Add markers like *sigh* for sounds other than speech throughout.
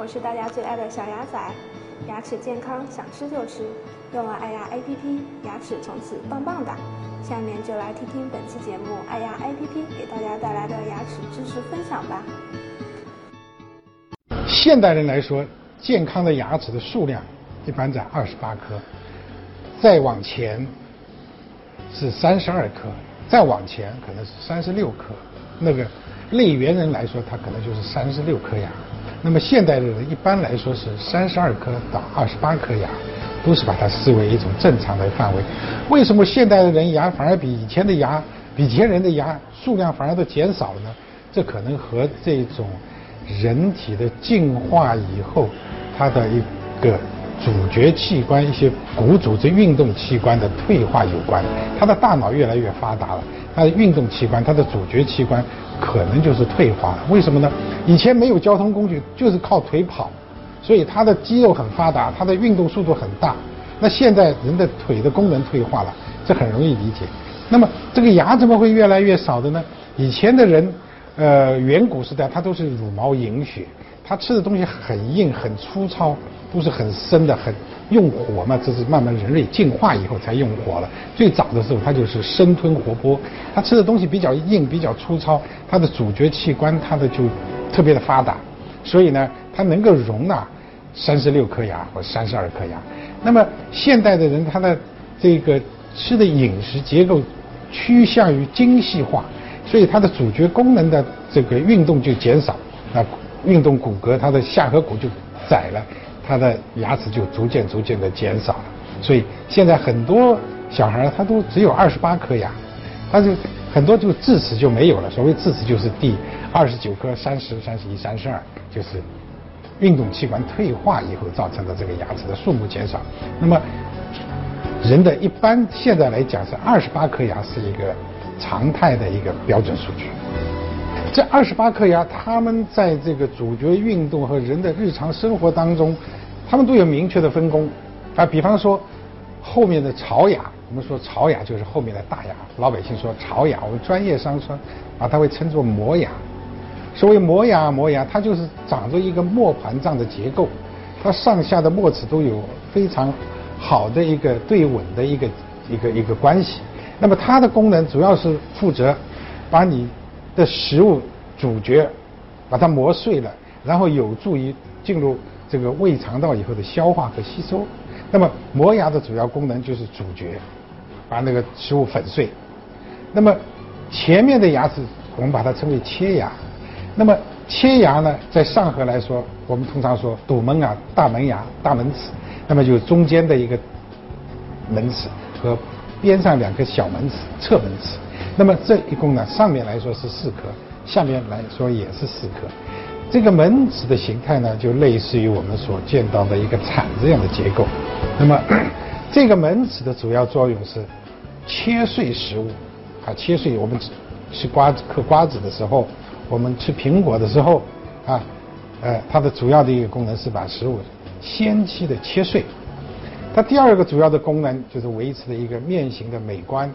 我是大家最爱的小牙仔。牙齿健康，想吃就吃，用了爱牙 APP，牙齿从此棒棒哒。下面就来听听本期节目爱牙 APP 给大家带来的牙齿知识分享吧。现代人来说，健康的牙齿的数量一般在二十八颗，再往前是三十二颗，再往前可能是三十六颗。那个类猿人来说，他可能就是三十六颗牙。那么现代的人一般来说是三十二颗到二十八颗牙，都是把它视为一种正常的范围。为什么现代的人牙反而比以前的牙，比前人的牙数量反而都减少了呢？这可能和这种人体的进化以后，它的一个主角器官一些骨组织运动器官的退化有关。他的大脑越来越发达了，它的运动器官，它的主角器官。可能就是退化了，为什么呢？以前没有交通工具，就是靠腿跑，所以它的肌肉很发达，它的运动速度很大。那现在人的腿的功能退化了，这很容易理解。那么这个牙怎么会越来越少的呢？以前的人，呃，远古时代他都是茹毛饮血，他吃的东西很硬很粗糙，都是很生的很。用火嘛，这是慢慢人类进化以后才用火了。最早的时候，它就是生吞活剥，它吃的东西比较硬、比较粗糙，它的主角器官它的就特别的发达，所以呢，它能够容纳三十六颗牙或三十二颗牙。那么现代的人，他的这个吃的饮食结构趋向于精细化，所以它的主角功能的这个运动就减少，那运动骨骼它的下颌骨就窄了。他的牙齿就逐渐逐渐的减少了，所以现在很多小孩他都只有二十八颗牙，他就很多就智齿就没有了。所谓智齿就是第二十九颗、三十三十一、三十二，就是运动器官退化以后造成的这个牙齿的数目减少。那么人的一般现在来讲是二十八颗牙是一个常态的一个标准数据。这二十八颗牙，他们在这个主角运动和人的日常生活当中，他们都有明确的分工。啊，比方说后面的槽牙，我们说槽牙就是后面的大牙，老百姓说槽牙，我们专业上说把它会称作磨牙。所谓磨牙，磨牙它就是长着一个磨盘状的结构，它上下的磨齿都有非常好的一个对稳的一个一个一个关系。那么它的功能主要是负责把你。的食物主角，把它磨碎了，然后有助于进入这个胃肠道以后的消化和吸收。那么磨牙的主要功能就是主角，把那个食物粉碎。那么前面的牙齿我们把它称为切牙。那么切牙呢，在上颌来说，我们通常说堵门啊、大门牙、大门齿。那么就是中间的一个门齿和边上两个小门齿、侧门齿。那么这一共呢，上面来说是四颗，下面来说也是四颗。这个门齿的形态呢，就类似于我们所见到的一个铲子样的结构。那么 *clears throat* 这个门齿的主要作用是切碎食物，啊，切碎我们吃瓜子、嗑瓜子的时候，我们吃苹果的时候，啊，呃，它的主要的一个功能是把食物先期的切碎。它第二个主要的功能就是维持的一个面型的美观。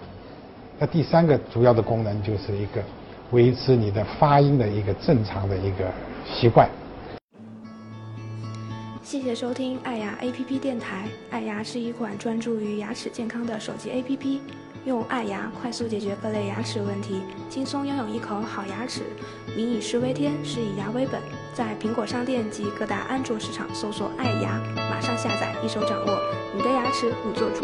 那第三个主要的功能就是一个维持你的发音的一个正常的一个习惯。谢谢收听爱牙 APP 电台。爱牙是一款专注于牙齿健康的手机 APP，用爱牙快速解决各类牙齿问题，轻松拥有一口好牙齿。民以食为天，食以牙为本。在苹果商店及各大安卓市场搜索“爱牙”，马上下载，一手掌握，你的牙齿你做主。